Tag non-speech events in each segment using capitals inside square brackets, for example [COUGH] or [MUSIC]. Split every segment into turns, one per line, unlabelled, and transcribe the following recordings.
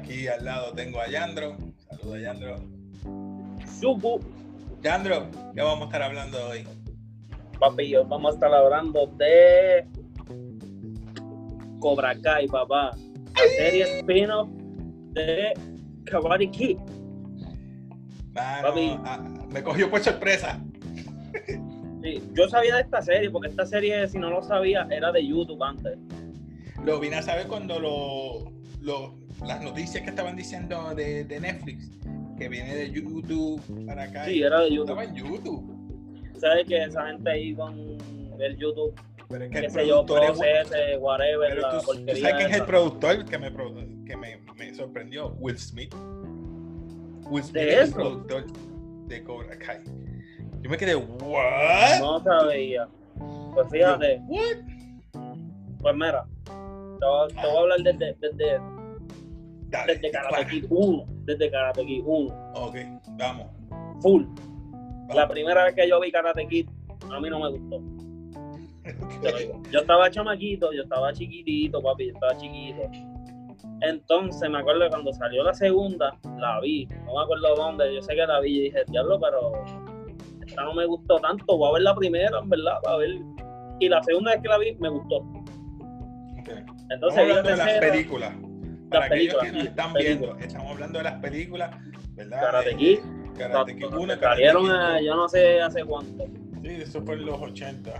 aquí al lado tengo a Yandro. Saludos, Yandro.
Supu,
Yandro, ¿qué vamos a estar hablando hoy?
papi, hoy vamos a estar hablando de Cobra Kai, papá. La serie spin-off de Karate Kid.
Mano,
Papi.
ah, me cogió por sorpresa.
Sí, yo sabía de esta serie, porque esta serie, si no lo sabía, era de YouTube antes.
Lo vine a saber cuando lo, lo- las noticias que estaban diciendo de, de Netflix, que viene de YouTube para acá.
Sí, era de YouTube.
Estaba en YouTube.
¿Sabes que esa gente ahí con el YouTube,
Pero es que
qué
el
sé yo,
productor es-
procese, whatever,
Pero
la
tú, tú
porquería
sabes quién es el productor que me, que me, me sorprendió, Will Smith. Will Smith
¿De
es el
eso?
productor de Cobra Kai. Yo me quedé, ¿what?
No sabía. Pues fíjate,
Yo, ¿What?
pues mira, te voy, te voy a hablar desde, desde,
Dale,
desde Karate
dispara.
Kid 1, desde Karate Kid 1,
Ok, vamos.
full. La
vamos.
primera vez que yo vi Karate Kid, a mí no me gustó. Yo estaba chamaquito, yo estaba chiquitito, papi, yo estaba chiquito. Entonces me acuerdo que cuando salió la segunda, la vi. No me acuerdo dónde, yo sé que la vi y dije, diablo, pero esta no me gustó tanto. Voy a ver la primera, en verdad, para ver. Y la segunda vez que la vi, me gustó.
Ok. Estamos
Entonces
hablando de las películas. Para aquellos
películas,
que
sí,
están viendo, estamos hablando de las películas, ¿verdad?
Karate Kid,
Karate Kid 1,
que
Karate Kid 2.
yo no sé hace cuánto.
Sí, eso fue en los 80.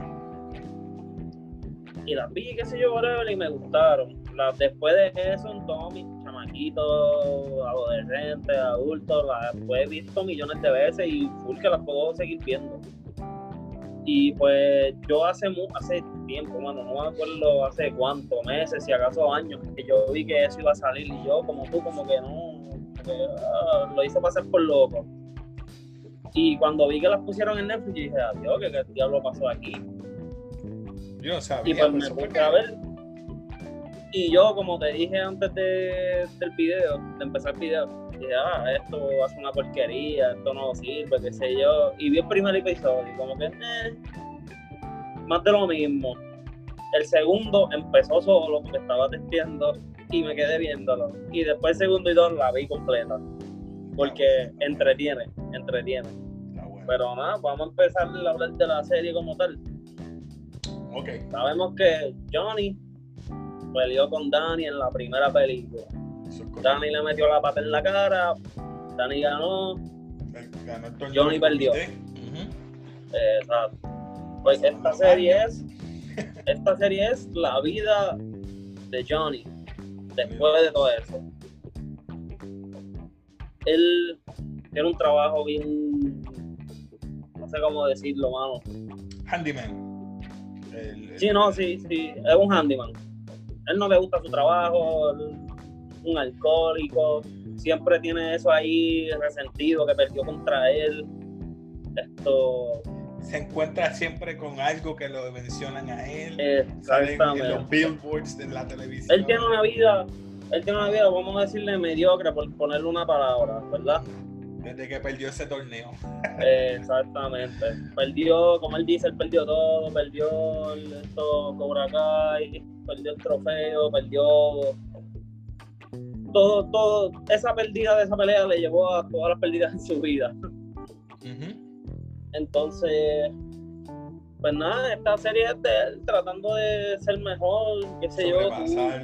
y las vi, qué sé yo, y me gustaron. Las, después de eso, en todos mis chamaquitos, adolescentes, adultos, las pues, he visto millones de veces y full que las puedo seguir viendo. Y pues yo hace hace tiempo, bueno, no me acuerdo hace cuánto, meses, si acaso años, que yo vi que eso iba a salir y yo, como tú, como que no, que, ah, lo hice pasar por loco. Y cuando vi que las pusieron en Netflix, dije, adiós, ¿qué, qué diablo pasó aquí?
Yo sabía.
Y pues
pero
me puse a ver. Y yo, como te dije antes de, del video, de empezar el video, dije, ah, esto ser una porquería, esto no sirve, qué sé yo. Y vi el primer episodio, y como que, eh, más de lo mismo. El segundo empezó solo porque estaba testeando y me quedé viéndolo. Y después el segundo y dos la vi completa. Porque entretiene, entretiene.
Bueno.
Pero nada, vamos a empezar a hablar de la serie como tal.
Ok.
Sabemos que Johnny peleó con Danny en la primera película. Danny le metió la pata en la cara, Danny ganó,
ganó
Johnny perdió. eh, exacto. Pues esta serie es, esta serie es la vida de Johnny después de todo eso. Él tiene un trabajo bien, no sé cómo decirlo, mano.
Handyman. El- el-
Sí, no, sí, sí, es un handyman. Él no le gusta su trabajo, él- un alcohólico, siempre tiene eso ahí resentido que perdió contra él. Esto,
Se encuentra siempre con algo que lo mencionan a él. Salen en los billboards de la televisión.
Él tiene una vida, él tiene una vida, vamos a decirle mediocre por ponerle una palabra, ¿verdad?
Desde que perdió ese torneo. [LAUGHS]
Exactamente. Perdió, como él dice, él perdió todo, perdió el- esto Cobra Kai, perdió el trofeo, perdió todo, todo, esa pérdida de esa pelea le llevó a todas las pérdidas en su vida.
Ujú.
Entonces, pues nada, esta serie es de él tratando de ser mejor, qué sé yo, tú.
Esa,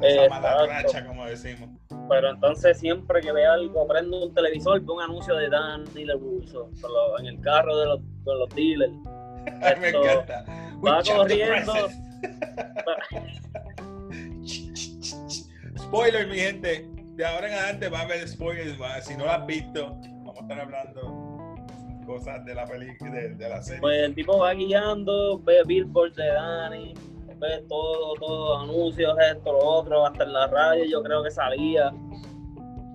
esa, mala racha, como decimos.
pero entonces siempre que ve algo, prende un televisor, ve un anuncio de Danny LaRusso con los- en el carro de los, de los dealers.
Ay, [LAUGHS] me encanta.
Va corriendo. [LAUGHS]
Spoiler, mi gente. De ahora en adelante va a haber spoilers. va. Si no lo has visto, vamos a estar hablando cosas de la película, de, de la serie.
Pues el tipo va guiando, ve billboards de Danny, ve todo, todo, anuncios, esto, lo otro, hasta en la radio yo creo que salía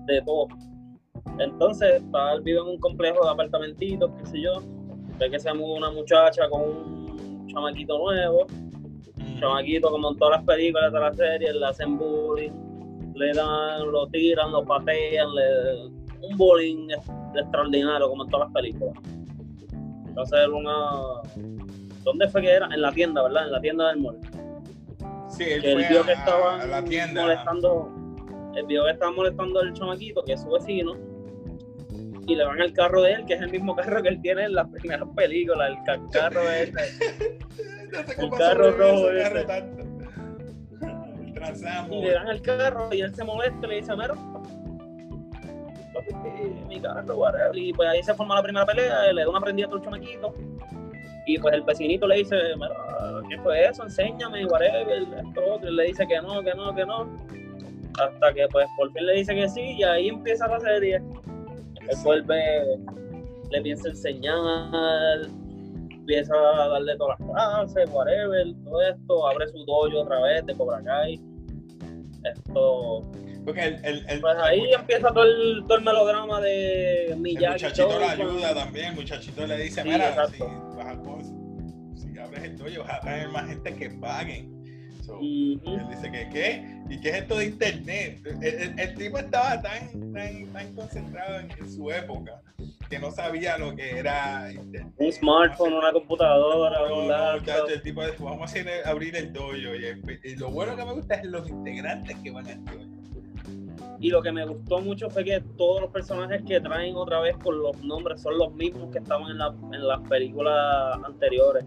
de todo. Entonces, él vive en un complejo de apartamentitos, qué sé yo, ve que se muda una muchacha con un chamaquito nuevo,
Mm.
chamaquito como en todas las películas de la serie, le hacen bullying, le dan, lo tiran, lo patean, le, un bullying extraordinario como en todas las películas. Entonces era una... ¿Dónde fue que era? En la tienda, ¿verdad? En la tienda del mall.
Sí, él
que él
fue
vio
a,
que estaban
a la tienda.
molestando, él vio que estaban molestando al chamaquito, que es su vecino, y le van al carro de él, que es el mismo carro que él tiene en las primeras películas, el ca- carro [LAUGHS] ese.
No sé
el carro rojo
carro tanto. [LAUGHS] El
Y le dan el carro y él se molesta y le dice, mira, papi, mi carro. Y pues ahí se forma la primera pelea, le da una prendida a otro chamaquito. Y pues el vecinito le dice, ¿qué fue eso? Enséñame, whatever, esto, otro. Él le dice que no, que no, que no. Hasta que pues por fin le dice que sí y ahí empieza la serie. Él vuelve, le empieza a enseñar, empieza a darle todas las clases, whatever, todo esto, abre su dojo otra vez de Cobra Kai. Esto,
Porque el, el, el,
pues ahí
el,
empieza todo el, todo el melodrama de
el
Miyagi.
muchachito
todo,
le ayuda también. El muchachito le dice:
Sí,
Mira, si, vas a, cos- si abres el tuyo, vas a tener más gente que paguen. So, él dice que qué, y qué es esto de internet. El, el- el tipo estaba tan, tan, tan concentrado en, en su época que no sabía lo que era internet.
Un smartphone, una computadora, un laptop.
el tipo dijo, vamos a ir a abrir el dojo. Y, el- y lo bueno que me gusta es los integrantes que van al dojo.
Y lo que me gustó mucho fue que todos los personajes que traen otra vez con los nombres son los mismos que estaban en, la- en las películas anteriores.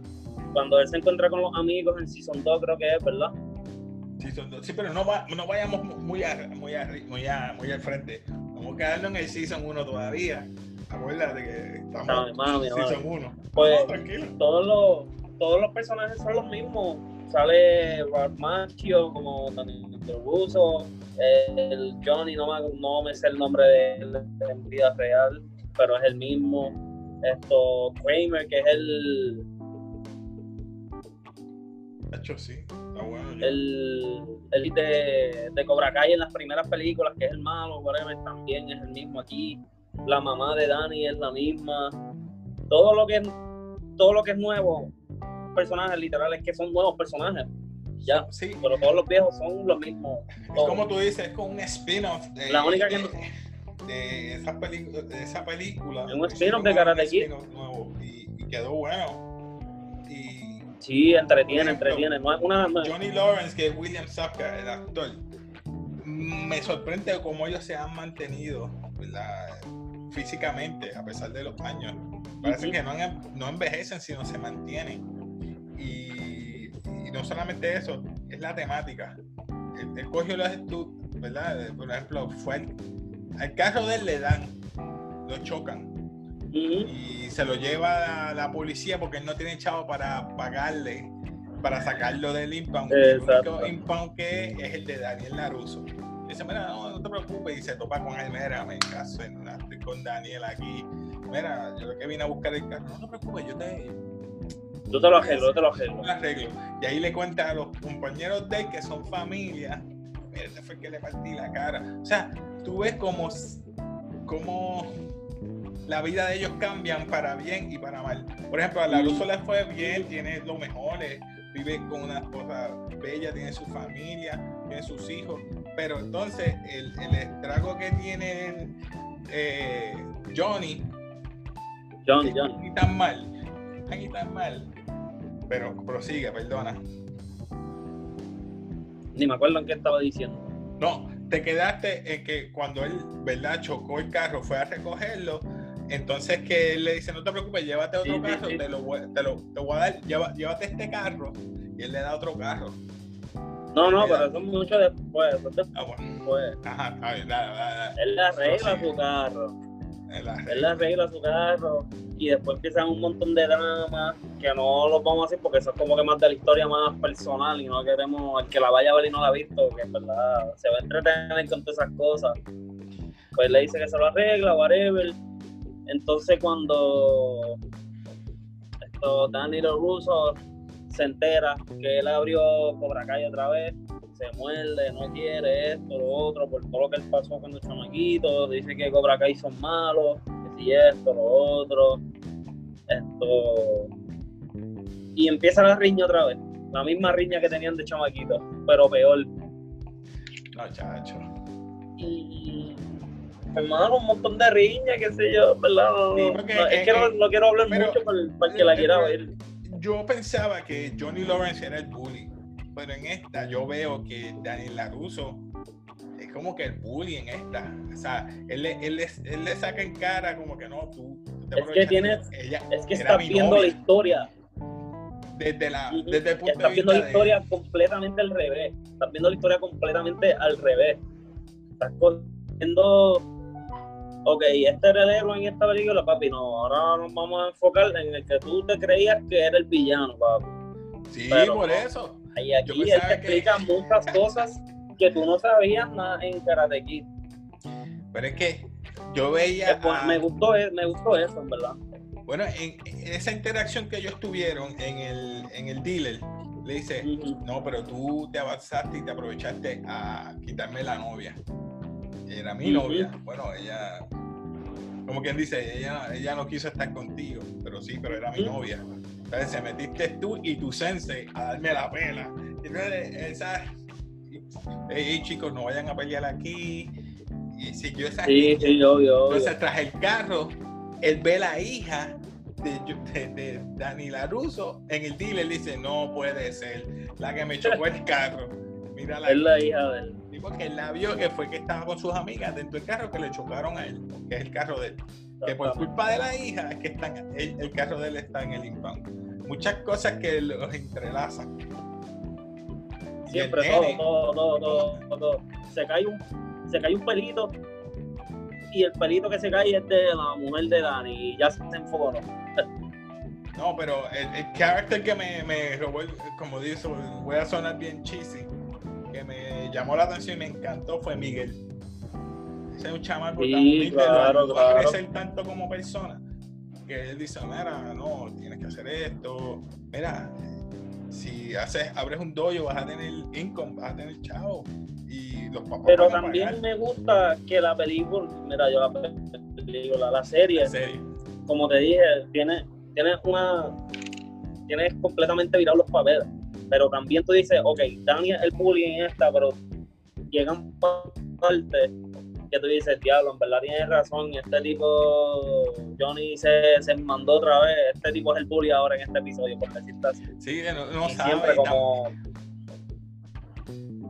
Cuando él se encuentra con los amigos en Season 2, creo que es, ¿verdad?
Sí, son dos. Sí, pero no, va- no vayamos muy, a- muy, a- muy, a- muy al frente. Vamos a quedarnos en el Season 1 todavía. Acuérdate que estamos en. Season 1.
Pues-
No, tranquilo.
Todos los, todos los personajes son los mismos. Sale Macchio como Daniel Russo, el Johnny, no me, no me sé el nombre de él en vida real, pero es el mismo. Esto, Kramer, que es el,
De hecho, sí. Está bueno.
el, el de, de Cobra Kai en las primeras películas, que es el malo, whatever, también es el mismo aquí. La mamá de Danny es la misma. Todo lo que todo lo que es nuevo, personajes literales que son nuevos personajes. Ya,
Sí,
pero todos los viejos son los mismos.
es como tú dices, es como un spin-off de,
La única que
de, esa, de esa película.
Es un spin-off de Karate Kid.
y, y quedó bueno. Y
Sí, entretiene,
ejemplo,
entretiene. No es una, no-
Johnny Lawrence, que es William Sapka, el actor, me sorprende cómo ellos se han mantenido ¿verdad? físicamente a pesar de los años. Parece que no, han- no envejecen, sino se mantienen. Y, y no solamente eso, es la temática. Él, él cogió ¿verdad? Por ejemplo, fue al, al carro de él le dan, lo chocan y se lo lleva a la policía porque él no tiene chavo para pagarle, para sacarlo del impound. El
Exacto.
único impound que es, es el de Daniel Laruso. Dice, mira, no, no te preocupes, y se topa con él, mira, me caso estoy con Daniel aquí. Mira, yo lo que vine a buscar el carro, no te preocupes, yo te,
Yo te lo arreglo, yo te lo arreglo.
lo arreglo. Y ahí le cuenta a los compañeros de él que son familia, mira, este fue el que le partí la cara. O sea, tú ves como, como la vida de ellos cambian para bien y para mal. Por ejemplo, a Laruso le fue bien, tiene lo mejor, eh, vive con una esposa bella, tiene su familia, tiene sus hijos, pero entonces el, el estrago que tiene eh, Johnny,
Johnny, Johnny.
tan mal, tan mal, pero prosigue, perdona.
Ni me acuerdo en qué estaba diciendo.
No, te quedaste en que cuando él, ¿verdad? Chocó el carro, fue a recogerlo. Entonces que él le dice, no te preocupes, llévate otro
Sí,
carro,
sí.
Te, lo, voy- te, lo, te voy a dar, lleva- llévate este carro. Y él le da otro carro.
No, no, pero eso es mucho después. Es
Ah, bueno.
después.
Ajá, está bien, dale, dale, dale.
Él le arregla su carro.
Él
le arregla su carro. Y después empiezan un montón de dramas que no los vamos a decir porque eso es como que más de la historia más personal y no queremos el que la vaya a ver y no la ha visto, que en verdad se va a entretener con todas esas cosas. Pues le dice que se lo arregla, whatever. Entonces cuando esto, Danny Russo se entera que él abrió Cobra Kai otra vez, se muerde, no quiere esto, lo otro, por todo lo que él pasó cuando chamaquito, dice que Cobra Kai son malos, que si esto, lo otro, esto. Y empieza la riña otra vez, la misma riña que tenían de chamaquito, pero peor.
No, chacho.
Y hermano, un montón de riña, qué sé yo, ¿verdad?
Sí, porque,
no, es
eh,
que no,
eh,
no quiero hablar
pero-
mucho para, para el que la quiera ver.
Yo pensaba que Johnny Lawrence era el bully. pero en esta yo veo que Daniel Laruso es como que el bully en esta. O sea, él, le- él, le- él le saca en cara como que no, tú. tú te
Es que tienes-
ella
Es que estás viendo
novia.
la historia.
Desde, la, desde el punto
Estás
de
viendo la
de
historia completamente al revés. Estás viendo la historia completamente al revés. Estás cogiendo. Ok, este era el héroe en esta película, papi. No, ahora nos vamos a enfocar en el que tú te creías que era el villano, papi.
Sí,
pero
por eso.
Y aquí él te
que-
explica muchas cosas que tú no sabías nada en Karate Kid.
Pero es que yo veía. A-
me, gustó, e- me gustó eso, en verdad.
Bueno, en, en esa interacción que ellos tuvieron en el, en el dealer, le dice, no, pero tú te avanzaste y te aprovechaste a quitarme la novia. Era mi novia. Bueno, ella, como quien dice, ella, ella no quiso estar contigo, pero sí, pero era mi novia. Entonces se metiste tú y tu sensei a darme la pela. Y entonces, esa, hey, chicos, no vayan a pelear aquí. Y siguió esa
Sí, sí, yo, yo.
entonces, tras el carro, él ve la hija de, de, de Dani Laruso en el dealer. Dice: No puede ser la que me chocó el carro. Mira la
Es la hija de él.
Sí, porque él la vio que fue que estaba con sus amigas dentro del carro que le chocaron a él, que es el carro de él. Que por culpa de la hija es que están, el, el carro de él está en el impound. Muchas cosas que los entrelazan. Y el
Siempre todo, todo, todo, todo, todo. Se cae un, se cae un pelito y el pelito que se cae es de la mujer de Dani y ya se enfocó.
No, pero el, el character que me, me robó, como dice, voy a sonar bien cheesy, que me llamó la atención y me encantó fue Miguel. Ese es un chamaco tan
Sí,
humilde, lo
claro,
ayudó a crecer tanto como persona, que él dice, mira, no, tienes que hacer esto, mira, si haces, abres un dojo vas a tener income, vas a tener chavo, y los papás
Pero
van a
también
pagar.
me gusta que la película, mira, yo la película, la serie,
En serio.
como te dije, tiene, tiene una, tiene completamente virado los papeles. Pero también tú dices, ok, Dani es el bully en esta, pero llegan partes que tú dices, diablo, en verdad tienes razón, este tipo, Johnny se, se mandó otra vez, este tipo es el bully ahora en este episodio, por decirte así.
Sí, no, no
y
sabe,
siempre como,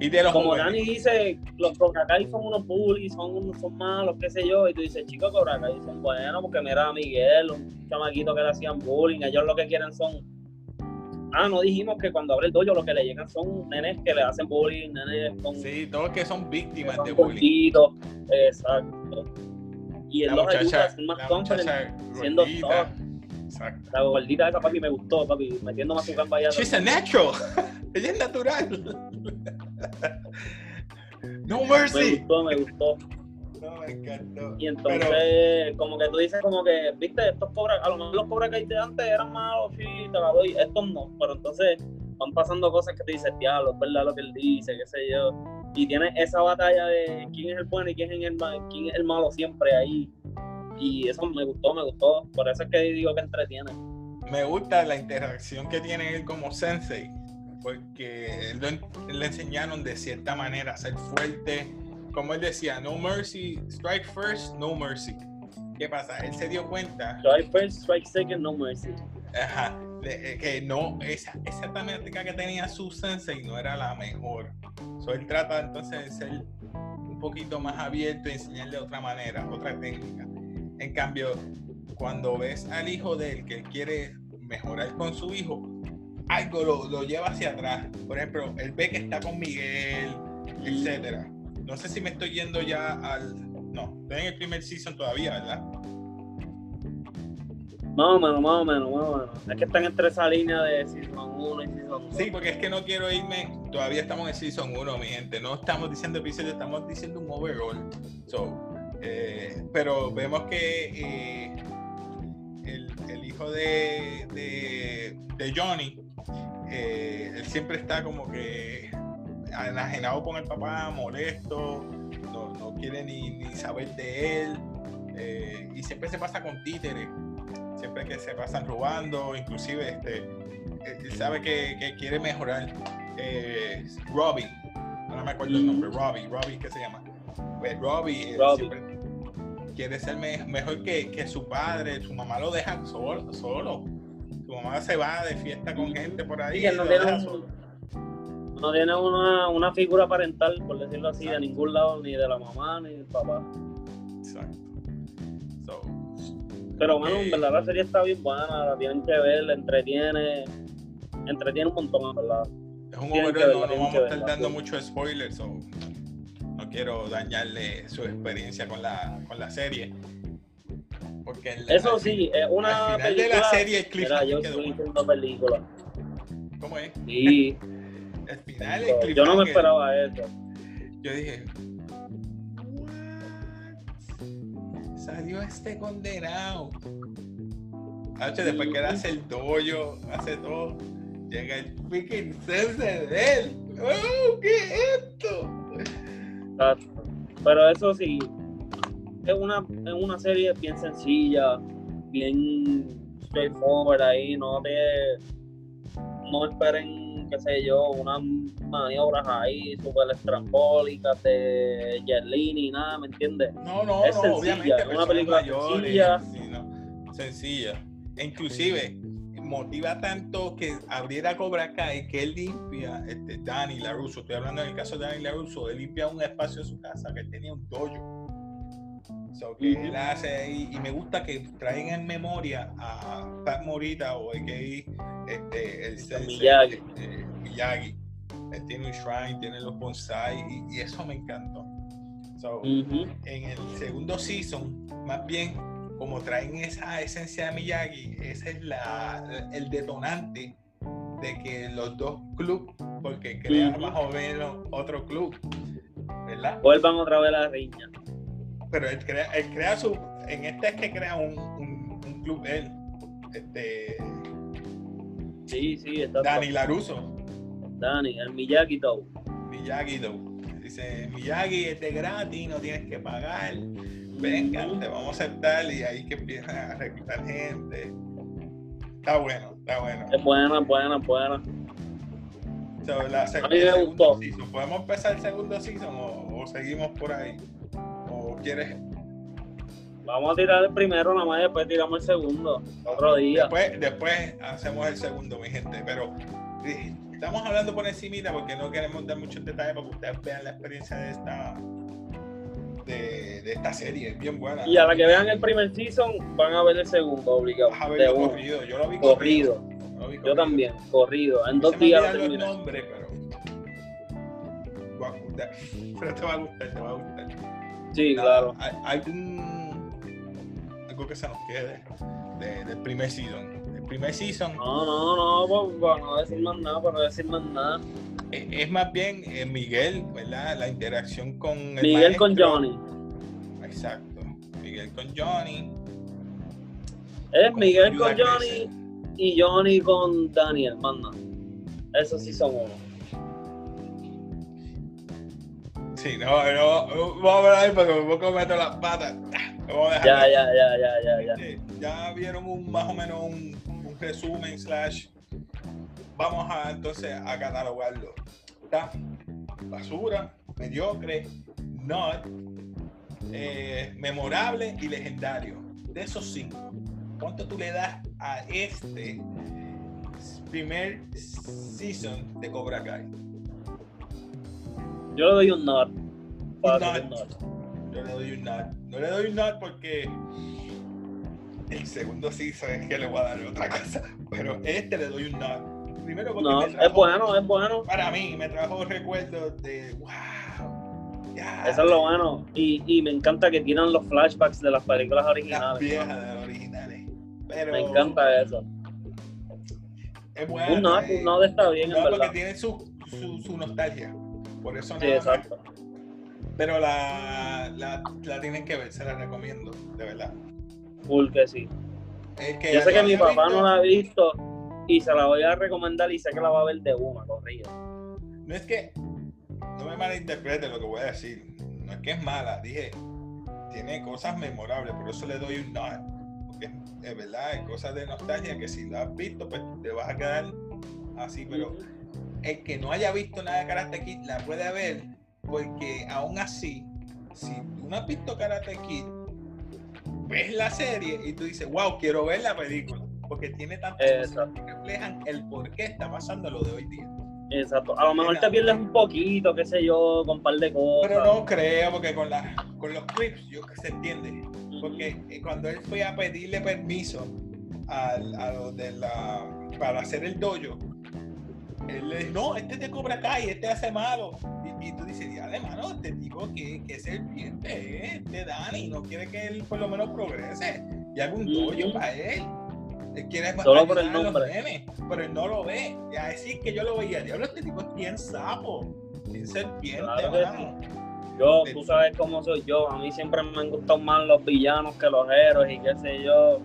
y de los
como
jóvenes.
Dani dice, los Cobra Kai son unos bullies, son, son malos, qué sé yo, y tú dices, chicos, Cobra Kai son buenos, porque mira a Miguel, un chamaquito que le hacían bullying, ellos lo que quieren son... Ah, no dijimos que cuando abre el dojo lo que le llegan son nenes que le hacen bullying, nenes con
Sí, todos que son
que
víctimas
son
de bullying.
gorditos, exacto. Y él
La
los ayuda a
muchacha,
ser más confident,
muchacha
siendo tough.
Exacto.
La gordita de esa papi me gustó, papi, metiendo más su gamba allá.
She's a natural. [LAUGHS] Ella es natural. [LAUGHS] No
Me
mercy.
gustó, me gustó.
No, me encantó.
Y entonces, como que tú dices, como que, viste, estos cobra, a lo mejor los cobra que de antes eran malos, sí, te la doy, estos no. Pero entonces van pasando cosas que te dices, diablo, es verdad lo que él dice, qué sé yo. Y tienes esa batalla de quién es el bueno y quién es el, ma- quién es el malo siempre ahí. Y eso me gustó, me gustó. Por eso es que digo que entretiene.
Me gusta la interacción que tiene él como sensei. Porque él le enseñaron de cierta manera a ser fuerte. Como él decía, no mercy, strike first, no mercy. ¿Qué pasa? Él se dio cuenta
Strike first, strike second, no mercy.
Ajá, de- eh, que no, esa, esa temática que tenía su sensei no era la mejor. So, él trata entonces de ser un poquito más abierto y enseñarle otra manera, otra técnica. En cambio, cuando ves al hijo de él que quiere mejorar con su hijo, algo lo, lo lleva hacia atrás. Por ejemplo, él ve que está con Miguel, etcétera. No sé si me estoy yendo ya al. No, estoy en el primer season todavía, ¿verdad?
Más o menos, más o menos, más o menos. Es que están entre esa línea de Season 1 y Season 2.
Sí, porque es que no quiero irme. Todavía estamos en Season 1, mi gente. No estamos diciendo episodio, estamos diciendo un overall. So, eh, pero vemos que eh, el, el hijo de, de, de Johnny, eh, él siempre está como que enajenado con el papá, molesto, no, no quiere ni, ni saber de él. eh, y siempre se pasa con títeres. Siempre que se pasan robando, inclusive este, él sabe que, que quiere mejorar. Eh, Robbie, no me acuerdo el nombre, Robbie, Robbie, ¿qué se llama? Pues Robbie, él
Robbie.
siempre quiere ser me- mejor que, que su padre, su mamá lo deja solo, solo. Su mamá se va de fiesta con gente por ahí.
Sí, él no tiene
deja
un-
solo.
No tiene una, una figura parental, por decirlo así, de ningún lado, ni de la mamá, ni del papá.
Exacto. So,
Pero bueno,
Eh.
en verdad la serie está bien buena, la tienen que ver, la entretiene, entretiene un montón, verdad.
es un overall,
verla,
no, no vamos a estar
verla,
dando
sí.
muchos spoilers, so, no quiero dañarle su experiencia con la, con la serie. Porque el-
Eso
al
sí, es una
al final
película...
de la serie el
Mira, yo estoy película.
¿Cómo es?
Sí,
El final el
yo no me esperaba eso.
Yo dije, "What? Salió este condenado. Hacho, después que él hace el dojo, hace todo, llega el freaking sense de él. ¡Oh, qué es esto!
Pero eso sí, es una, es una serie bien sencilla, bien straightforward ahí, no te no esperen, qué sé yo, unas maniobras ahí súper estrambólicas de Jet Li ni nada, ¿me entiendes?
No, no,
Es
no,
sencilla,
obviamente.
es una película
mayores,
sencilla.
sí, no, sencilla. E inclusive, motiva tanto que abriera Cobra Kai que él limpia, este, Danny LaRusso, estoy hablando en el caso de Danny LaRusso, él limpia un espacio de su casa que tenía un dojo. So, que él hace ahí, y me gusta que traen en memoria a Pat Morita o a.k.a. este, el sensei,
Miyagi.
este, Miyagi. Él tiene un shrine, tiene los bonsai y, y eso me encantó. So, en el segundo season, más bien, como traen esa esencia de Miyagi, ese es la, el detonante de que los dos clubes, porque crean más o menos otro club, ¿verdad?
Vuelvan otra vez a la riña.
Pero él crea, él crea su, en este es que crea un, un, un club él, este,
Sí, sí, está
Dani Laruso,
Dani, el Miyagi Do.
Miyagi Do. Dice, Miyagi es de gratis, no tienes que pagar. venga, te vamos a aceptar y ahí que empiezan a reclutar gente. Está bueno, está bueno.
Es buena, buena, buena.
So, la
A mí me gustó.
season. ¿Podemos empezar el segundo season o, o seguimos por ahí? ¿O quieres?
Vamos a tirar el primero, nada más y después tiramos el segundo. Otro día.
Después, después hacemos el segundo, mi gente. Pero estamos hablando por encimita porque no queremos dar muchos detalles para que ustedes vean la experiencia de esta de, de esta serie. Es bien buena.
Y a la que vean el primer season, van a ver el segundo, obligado.
Vas a verlo corrido. Yo lo vi
Corrido.
corrido. Lo vi
Yo
corrido.
también, corrido. En dos días lo terminé.
nombres, pero. Va a gustar. [LAUGHS] Pero te va a gustar, te va a gustar.
Sí, claro.
¿hay- ¿Algún. algo que se nos quede de- del primer season? El primer season
No, no, no, pues, para no decir más nada, para no decir más nada.
es, es más bien eh, Miguel, ¿verdad? La interacción con el
Miguel con. Johnny.
Exacto. Miguel con Johnny.
Es
Con
Miguel con Johnny y Johnny con Daniel, manda. Esos sí son uno.
Sí, no, no, vamos a ver ahí porque me meto las patas.
Ya, ya, ya, ya, ya, ya.
Eh, ya vieron un más o menos un, un resumen slash vamos a entonces a catalogarlo está basura mediocre not eh, memorable y legendario de esos cinco ¿cuánto tú le das a este primer season de Cobra Kai?
Yo le doy un nod. un nod.
Yo le doy un not. No le doy un not porque el segundo season es que le voy a dar otra cosa. Pero este le doy un not. Primero porque
No,
me
es
trajo-
bueno, es bueno.
para mí me trajo recuerdos de wow. Ya,
Eso es lo bueno. Y, y me encanta que tiran los flashbacks de las películas
Las
originales.
viejas de las originales. Pero
Me encanta eso.
es bueno.
Un nod, un está bien, en
No, porque
verdad.
tiene su, su, su nostalgia. Por eso
Sí,
nada más.
exacto.
Pero la, la, la tienen que ver, se la recomiendo, de verdad.
Full que sí.
Que
Yo sé
la
que mi papá
visto-
no la ha visto y se la voy a recomendar y sé que la va a ver de una, corrida.
No es que, no me malinterprete lo que voy a decir, no es que es mala, dije, tiene cosas memorables, por eso le doy un nod, porque es verdad, hay cosas de nostalgia que si lo has visto, pues te vas a quedar así, pero el que no haya visto nada de Karate Kid la puede ver, porque aún así, si tú no has visto Karate Kid, ves la serie y tú dices, wow, quiero ver la película, porque tiene tantas cosas
Exacto.
que reflejan el por qué está pasando lo de hoy día.
Exacto. A lo mejor te pierdes un poquito, qué sé yo, con un par de cosas.
Pero no creo, porque con, la, con los clips, yo que se entiende. Porque eh, cuando él fue a pedirle permiso al, a los de la, para hacer el dojo, él le dijo, no, este te cobra acá y este hace malo. Y, y tú dices, ya, mano, este tipo que, que es serpiente, ¿eh? este Dani, no quiere que él por lo menos progrese y haga un dojo
Ujú.
para él. Él quiere
Solo por el nombre.
nenes, pero él no lo ve. Y a decir que yo lo veía, diablo, este tipo es bien sapo, bien serpiente,
Claro. Yo, tú sabes cómo soy yo. A mí siempre me han gustado más los villanos que los héroes y qué sé yo.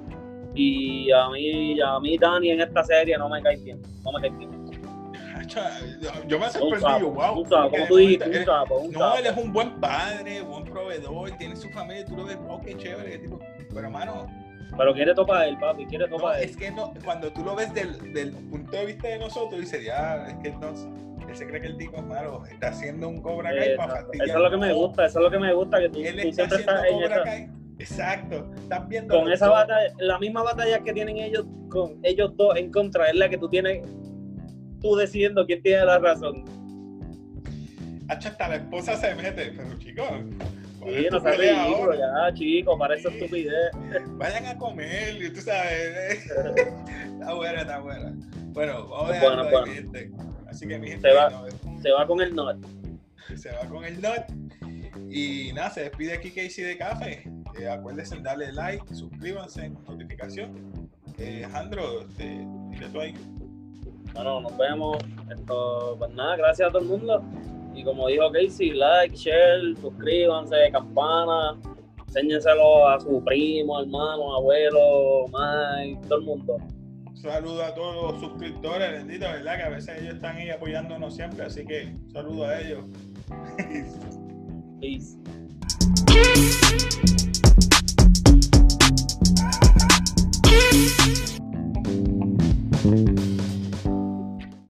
Y a mí, a mí Dani en esta serie no me cae bien. No me cae bien.
Yo- Yo me sorprendido,
sapo,
wow.
como tú dijiste,
No, él es un buen padre, buen proveedor, tiene su familia, tú lo ves, wow, qué chévere, tipo. Pero hermano,
Pero quiere topar él, papi, quiere
no,
topar él.
es que no, cuando tú lo ves del, del punto de vista de nosotros, dices, ya, es que no, él se cree que el tipo es malo, está haciendo un Cobra Kai para fastidiar.
Eso es lo que me
No,
gusta, eso es lo que me gusta, que tú,
Él
tú
está
siempre
haciendo
estás en
Cobra Kai. Exacto, estás viendo.
con esa batalla, la misma batalla que tienen ellos con ellos dos en contra, es la que tú tienes, tú decidiendo quién tiene la razón.
Hasta la esposa se mete, pero chicos. ¿cuál
Sí, no
pelea
ridículo, ya, chico, para esa
Sí.
estupidez.
Vayan a comer, y tú sabes. [LAUGHS] está buena, está buena. Bueno, vamos a gente. Así que mi gente
Se va.
no,
Se va con el norte.
se va con el not. Y nada, se despide aquí Casey de Café. Eh, acuérdense en darle like, suscríbanse, notificación. Eh, Alejandro, este, dile tú ahí.
Bueno, nos vemos. Esto, pues nada, gracias a todo el mundo. Y como dijo Casey, like, share, suscríbanse, campana, enséñenselo a su primo, hermano, abuelo, madre, todo el mundo.
Saludo a todos los suscriptores, bendito, ¿verdad? Que a veces ellos están ahí apoyándonos siempre, así que saludo a ellos.
Peace.